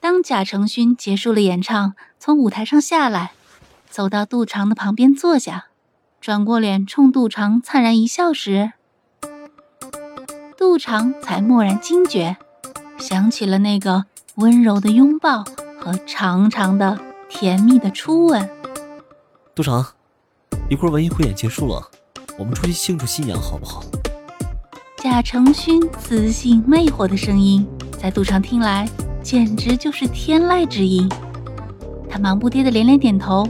当贾承勋结束了演唱，从舞台上下来，走到杜长的旁边坐下，转过脸冲杜长灿然一笑时，杜长才蓦然惊觉，想起了那个温柔的拥抱和长长的甜蜜的初吻。杜长，一会儿文艺汇演结束了，我们出去庆祝新娘好不好？贾承勋磁性魅惑的声音，在杜长听来。简直就是天籁之音，他忙不迭的连连点头。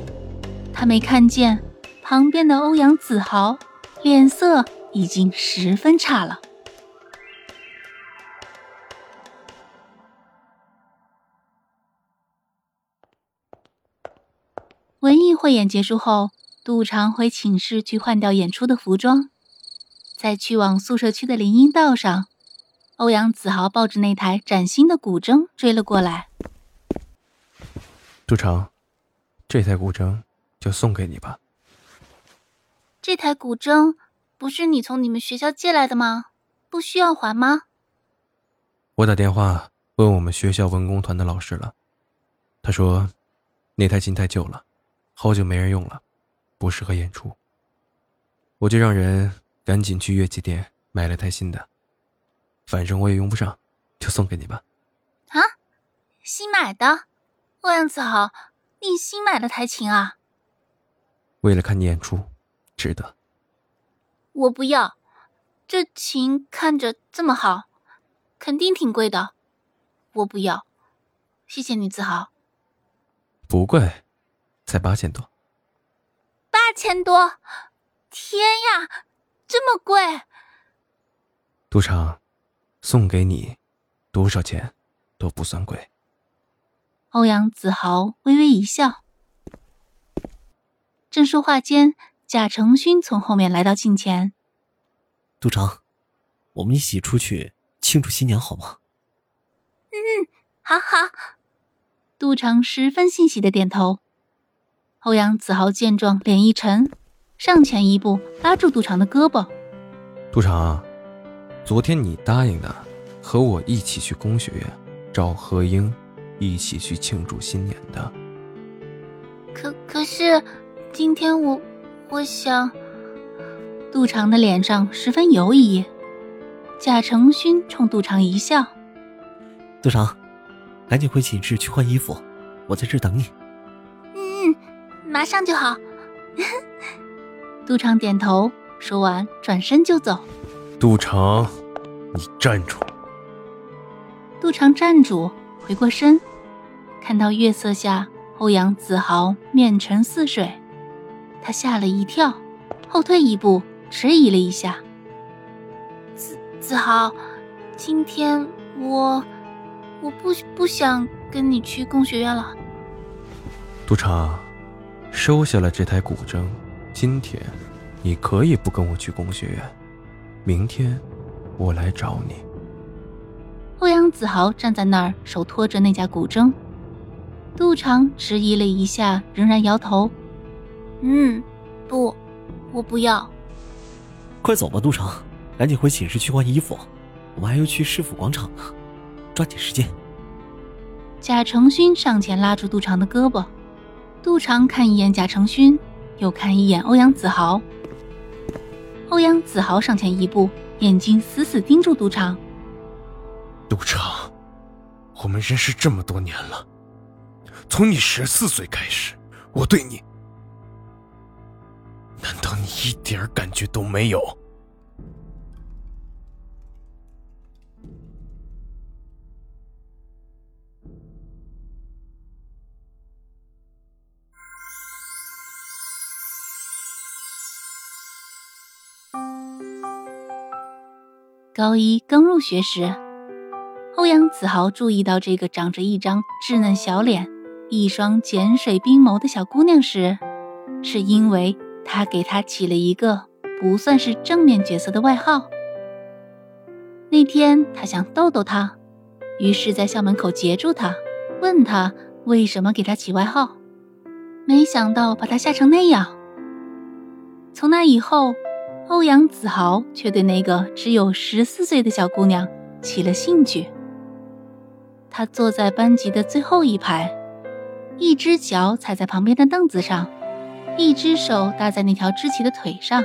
他没看见旁边的欧阳子豪脸色已经十分差了。文艺汇演结束后，杜长回寝室去换掉演出的服装，在去往宿舍区的林荫道上。欧阳子豪抱着那台崭新的古筝追了过来。杜成，这台古筝就送给你吧。这台古筝不是你从你们学校借来的吗？不需要还吗？我打电话问我们学校文工团的老师了，他说那台琴太旧了，好久没人用了，不适合演出。我就让人赶紧去乐器店买了台新的。反正我也用不上，就送给你吧。啊，新买的，欧阳子豪，你新买的台琴啊？为了看你演出，值得。我不要，这琴看着这么好，肯定挺贵的。我不要，谢谢你，子豪。不贵，才八千多。八千多，天呀，这么贵！赌场。送给你，多少钱都不算贵。欧阳子豪微微一笑。正说话间，贾成勋从后面来到近前。杜长，我们一起出去庆祝新娘好吗？嗯，好好。杜长十分欣喜的点头。欧阳子豪见状，脸一沉，上前一步拉住杜长的胳膊。杜长。昨天你答应的，和我一起去工学院找何英，一起去庆祝新年的。可可是，今天我我想。杜长的脸上十分犹疑。贾成勋冲杜长一笑：“杜长，赶紧回寝室去换衣服，我在这等你。”“嗯，马上就好。”杜长点头，说完转身就走。杜长，你站住！杜长站住，回过身，看到月色下欧阳子豪面沉似水，他吓了一跳，后退一步，迟疑了一下。子子豪，今天我我不不想跟你去工学院了。杜长，收下了这台古筝，今天你可以不跟我去工学院。明天，我来找你。欧阳子豪站在那儿，手托着那架古筝。杜长迟疑了一下，仍然摇头：“嗯，不，我不要。”快走吧，杜长，赶紧回寝室去换衣服，我们还要去市府广场呢，抓紧时间。贾成勋上前拉住杜长的胳膊。杜长看一眼贾成勋，又看一眼欧阳子豪。欧阳子豪上前一步，眼睛死死盯住赌场。赌场，我们认识这么多年了，从你十四岁开始，我对你，难道你一点感觉都没有？高一刚入学时，欧阳子豪注意到这个长着一张稚嫩小脸、一双碱水冰眸的小姑娘时，是因为他给她起了一个不算是正面角色的外号。那天他想逗逗她，于是，在校门口截住她，问她为什么给她起外号。没想到把她吓成那样。从那以后，欧阳子豪却对那个只有十四岁的小姑娘起了兴趣。他坐在班级的最后一排，一只脚踩在旁边的凳子上，一只手搭在那条支起的腿上，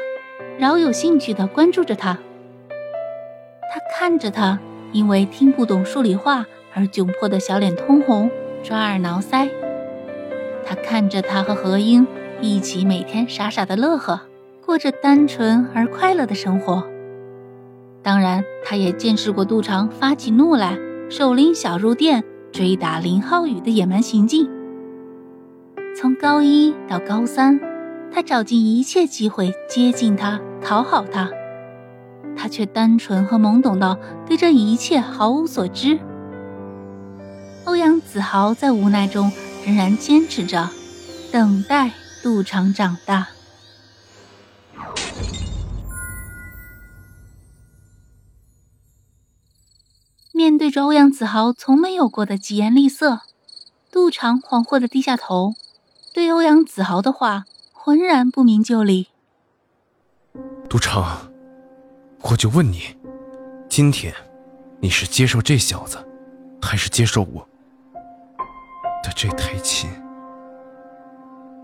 饶有兴趣地关注着她。他看着她，因为听不懂数理化而窘迫的小脸通红，抓耳挠腮。他看着她和何英一起每天傻傻的乐呵，过着单纯而快乐的生活。当然，他也见识过杜长发起怒来。手拎小肉垫追打林浩宇的野蛮行径。从高一到高三，他找尽一切机会接近他、讨好他，他却单纯和懵懂到对这一切毫无所知。欧阳子豪在无奈中仍然坚持着，等待杜长长大。对着欧阳子豪从没有过的疾言厉色，杜长恍惚的低下头，对欧阳子豪的话浑然不明就里。杜长，我就问你，今天你是接受这小子，还是接受我的这台琴？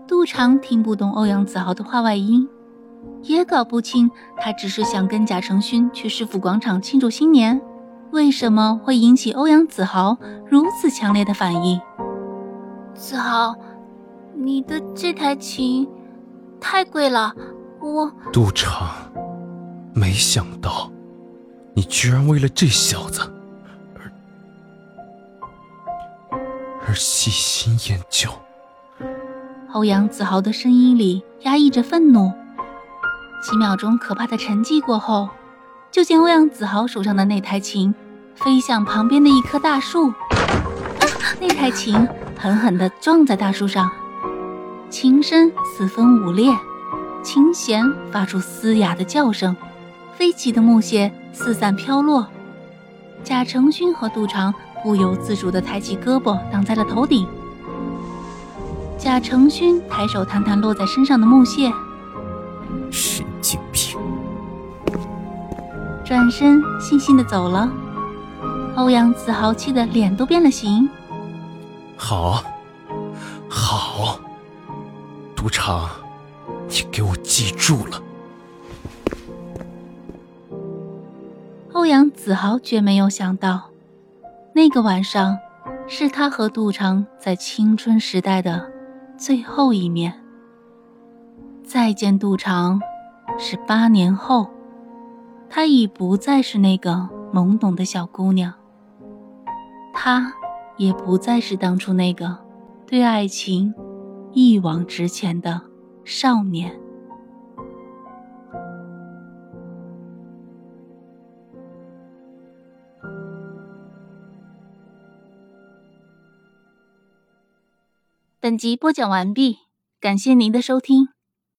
杜长听不懂欧阳子豪的话外音，也搞不清他只是想跟贾承勋去市府广场庆祝新年。为什么会引起欧阳子豪如此强烈的反应？子豪，你的这台琴太贵了，我杜长，没想到你居然为了这小子而而细心研究。欧阳子豪的声音里压抑着愤怒。几秒钟可怕的沉寂过后。就见欧阳子豪手上的那台琴飞向旁边的一棵大树，那台琴狠狠地撞在大树上，琴身四分五裂，琴弦发出嘶哑的叫声，飞起的木屑四散飘落。贾成勋和杜长不由自主地抬起胳膊挡在了头顶。贾成勋抬手弹弹落在身上的木屑，神经病。转身，悻悻的走了。欧阳子豪气得脸都变了形。好，好，赌场，你给我记住了。欧阳子豪绝没有想到，那个晚上是他和杜长在青春时代的最后一面。再见，杜长，是八年后。她已不再是那个懵懂的小姑娘，他也不再是当初那个对爱情一往直前的少年。本集播讲完毕，感谢您的收听。